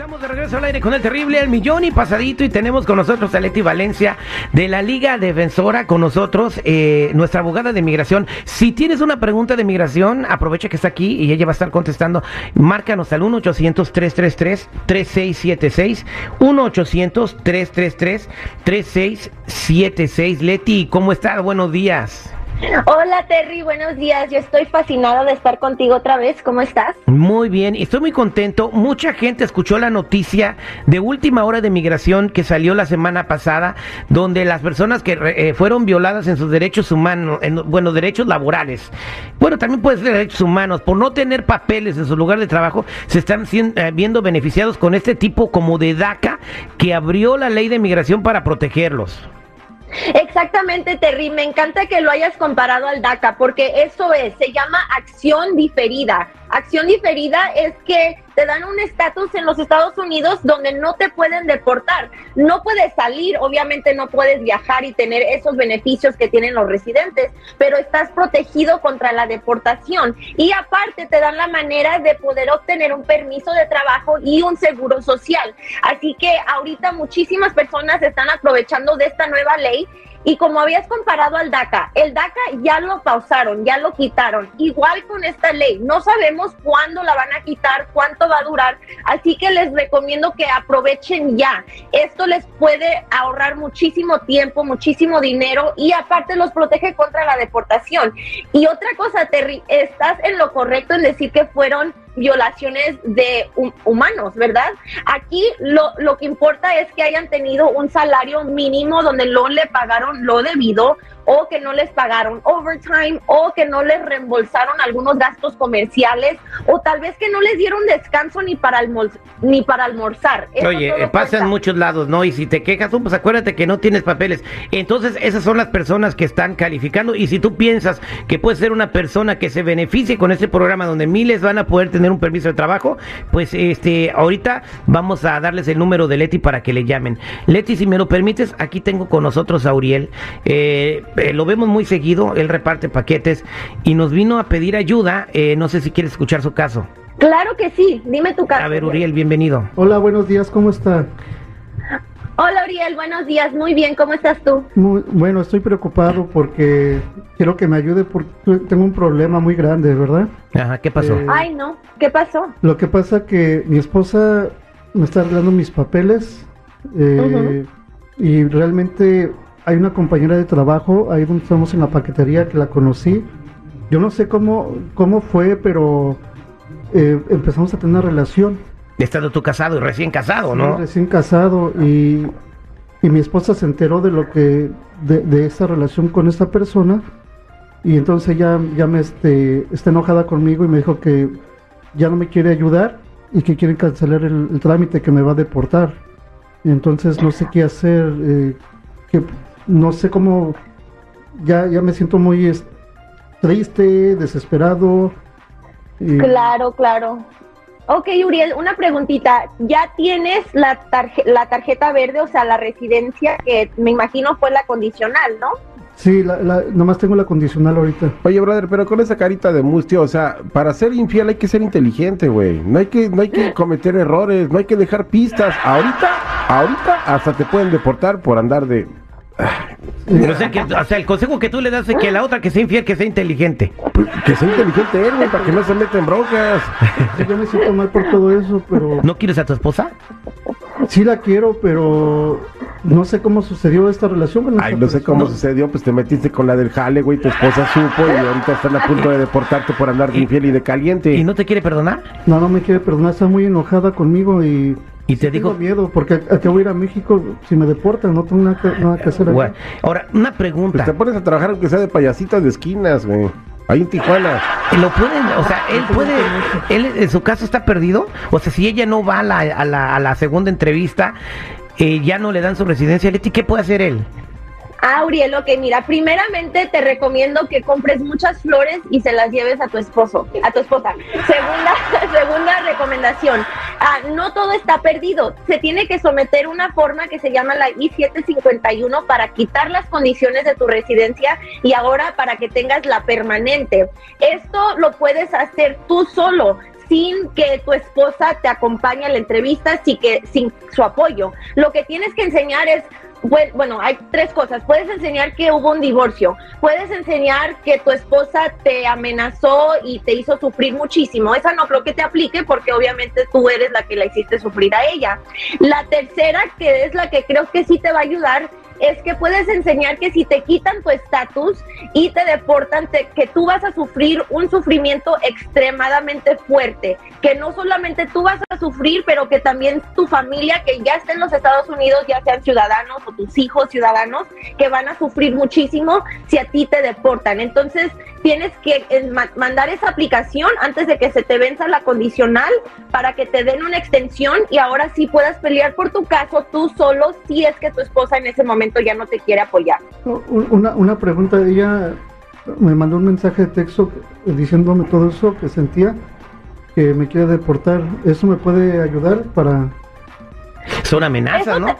Estamos de regreso al aire con el terrible El Millón y pasadito y tenemos con nosotros a Leti Valencia de la Liga Defensora con nosotros, eh, nuestra abogada de migración. Si tienes una pregunta de migración, aprovecha que está aquí y ella va a estar contestando. Márcanos al 1-800-333-3676. 1-800-333-3676. Leti, ¿cómo estás? Buenos días. Hola Terry, buenos días. Yo estoy fascinada de estar contigo otra vez. ¿Cómo estás? Muy bien, estoy muy contento. Mucha gente escuchó la noticia de última hora de migración que salió la semana pasada, donde las personas que eh, fueron violadas en sus derechos humanos, en, bueno, derechos laborales, bueno, también puede ser derechos humanos, por no tener papeles en su lugar de trabajo, se están eh, viendo beneficiados con este tipo como de DACA que abrió la ley de migración para protegerlos. Exactamente, Terry. Me encanta que lo hayas comparado al DACA, porque eso es, se llama acción diferida. Acción diferida es que te dan un estatus en los Estados Unidos donde no te pueden deportar. No puedes salir, obviamente no puedes viajar y tener esos beneficios que tienen los residentes, pero estás protegido contra la deportación. Y aparte te dan la manera de poder obtener un permiso de trabajo y un seguro social. Así que ahorita muchísimas personas están aprovechando de esta nueva ley y como habías comparado al DACA, el DACA ya lo pausaron, ya lo quitaron. Igual con esta ley, no sabemos cuándo la van a quitar, cuánto va a durar, así que les recomiendo que aprovechen ya. Esto les puede ahorrar muchísimo tiempo, muchísimo dinero y aparte los protege contra la deportación. Y otra cosa, Terry, estás en lo correcto en decir que fueron violaciones de humanos, ¿verdad? Aquí lo, lo que importa es que hayan tenido un salario mínimo donde no le pagaron lo debido o que no les pagaron overtime o que no les reembolsaron algunos gastos comerciales o tal vez que no les dieron descanso ni para, ni para almorzar. Oye, pasa en muchos lados, ¿no? Y si te quejas, pues acuérdate que no tienes papeles. Entonces, esas son las personas que están calificando y si tú piensas que puede ser una persona que se beneficie con este programa donde miles van a poder tener un permiso de trabajo, pues este ahorita vamos a darles el número de Leti para que le llamen. Leti, si me lo permites, aquí tengo con nosotros a Uriel. Eh, eh, lo vemos muy seguido, él reparte paquetes y nos vino a pedir ayuda. Eh, no sé si quieres escuchar su caso. Claro que sí, dime tu caso. A ver, Uriel, bienvenido. Hola, buenos días, ¿cómo está? Hola, Uriel, buenos días, muy bien, ¿cómo estás tú? Muy, bueno, estoy preocupado porque quiero que me ayude porque tengo un problema muy grande, ¿verdad? Ajá, ¿qué pasó? Eh, Ay, no, ¿qué pasó? Lo que pasa que mi esposa me está arreglando mis papeles y realmente hay una compañera de trabajo, ahí donde estamos en la paquetería, que la conocí. Yo no sé cómo, cómo fue, pero eh, empezamos a tener una relación. Estando tú casado y recién casado, ¿no? recién casado y, y, mi esposa se enteró de lo que, de, de esa relación con esta persona y entonces ya, ya me este, está enojada conmigo y me dijo que ya no me quiere ayudar y que quieren cancelar el, trámite que me va a deportar. Y entonces no sé qué hacer, eh, que no sé cómo, ya, ya me siento muy triste, desesperado. Claro, claro. Ok, Uriel, una preguntita. ¿Ya tienes la, la tarjeta verde, o sea, la residencia que me imagino fue la condicional, ¿no? Sí, la, nomás tengo la condicional ahorita. Oye, brother, pero con esa carita de mustio, o sea, para ser infiel hay que ser inteligente, güey. No hay que, no hay que cometer errores, no hay que dejar pistas. Ahorita, ahorita hasta te pueden deportar por andar de o sea, que, o sea, el consejo que tú le das es que la otra que sea infiel, que sea inteligente. Que sea inteligente él, para que no se meta en broncas. yo me siento mal por todo eso, pero... ¿No quieres a tu esposa? Sí la quiero, pero no sé cómo sucedió esta relación Ay, no sé cómo sucedió, pues te metiste con la del jale, güey, tu esposa supo y ahorita están a punto de deportarte por andar de infiel y de caliente. ¿Y no te quiere perdonar? No, no me quiere perdonar, está muy enojada conmigo y y te digo. Tengo miedo, porque a, voy a ir a México si me deportan, no tengo nada, que hacer. Ahora, una pregunta. Pues te pones a trabajar aunque sea de payasitas de esquinas, güey. Ahí en Tijuana. Lo pueden, o sea, él puede, él en su caso está perdido. O sea, si ella no va a la, a la, a la segunda entrevista, eh, ya no le dan su residencia. Leti, ¿qué puede hacer él? Ah, Uriel, ok, mira, primeramente te recomiendo que compres muchas flores y se las lleves a tu esposo, a tu esposa. Segunda, segunda recomendación, ah, no todo está perdido. Se tiene que someter una forma que se llama la I-751 para quitar las condiciones de tu residencia y ahora para que tengas la permanente. Esto lo puedes hacer tú solo sin que tu esposa te acompañe a la entrevista, sin, que, sin su apoyo. Lo que tienes que enseñar es bueno, hay tres cosas. Puedes enseñar que hubo un divorcio. Puedes enseñar que tu esposa te amenazó y te hizo sufrir muchísimo. Esa no creo que te aplique porque obviamente tú eres la que la hiciste sufrir a ella. La tercera, que es la que creo que sí te va a ayudar, es que puedes enseñar que si te quitan tu estatus y te deportan, que tú vas a sufrir un sufrimiento extremadamente fuerte, que no solamente tú vas a sufrir, pero que también tu familia que ya está en los Estados Unidos, ya sean ciudadanos o tus hijos ciudadanos, que van a sufrir muchísimo si a ti te deportan. Entonces, tienes que eh, mandar esa aplicación antes de que se te venza la condicional para que te den una extensión y ahora sí puedas pelear por tu caso tú solo si es que tu esposa en ese momento ya no te quiere apoyar. Una, una pregunta, ella me mandó un mensaje de texto diciéndome todo eso que sentía, que me quiere deportar. ¿Eso me puede ayudar para...? Son amenazas, ¿no?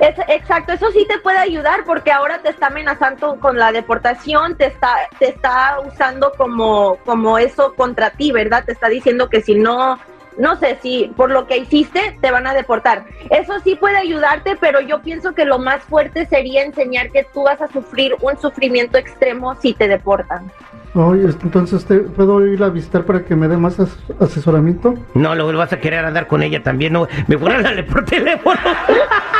Exacto, eso sí te puede ayudar porque ahora te está amenazando con la deportación, te está, te está usando como, como eso contra ti, ¿verdad? Te está diciendo que si no no sé si por lo que hiciste te van a deportar. Eso sí puede ayudarte, pero yo pienso que lo más fuerte sería enseñar que tú vas a sufrir un sufrimiento extremo si te deportan. Oye, entonces, ¿te ¿puedo ir a visitar para que me dé más asesoramiento? No, luego vas a querer andar con ella también, no, me voy a darle por teléfono.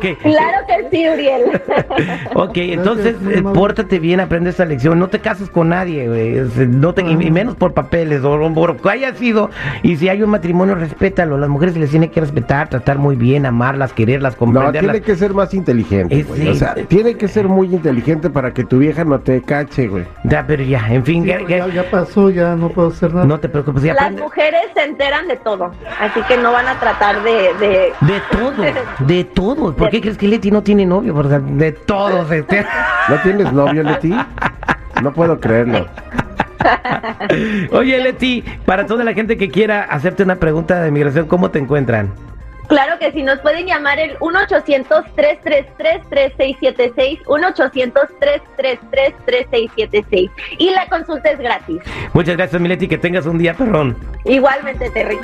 okay. Claro que sí, Uriel. ok, entonces eh, pórtate bien, aprende esa lección. No te cases con nadie, güey. No te, y menos por papeles o por que haya sido. Y si hay un matrimonio, respétalo. Las mujeres se les tiene que respetar, tratar muy bien, amarlas, quererlas, comprenderlas. No, tiene que ser más inteligente, güey. o sea, tiene que ser muy inteligente para que tu vieja no te cache, güey. Ya, pero ya, en fin. ya, ya, pasó, ya no puedo hacer nada. No te preocupes. Ya Las mujeres se enteran de todo, así que no van a tratar de... De, de todo. De todo. ¿Por qué crees que Leti no tiene novio? Porque de todo. ¿No tienes novio, Leti? No puedo creerlo. Oye, Leti, para toda la gente que quiera hacerte una pregunta de migración, ¿cómo te encuentran? Claro que sí, nos pueden llamar el 1-800-333-3676, 1-800-333-3676. Y la consulta es gratis. Muchas gracias, Mileti, que tengas un día perrón. Igualmente, Terry.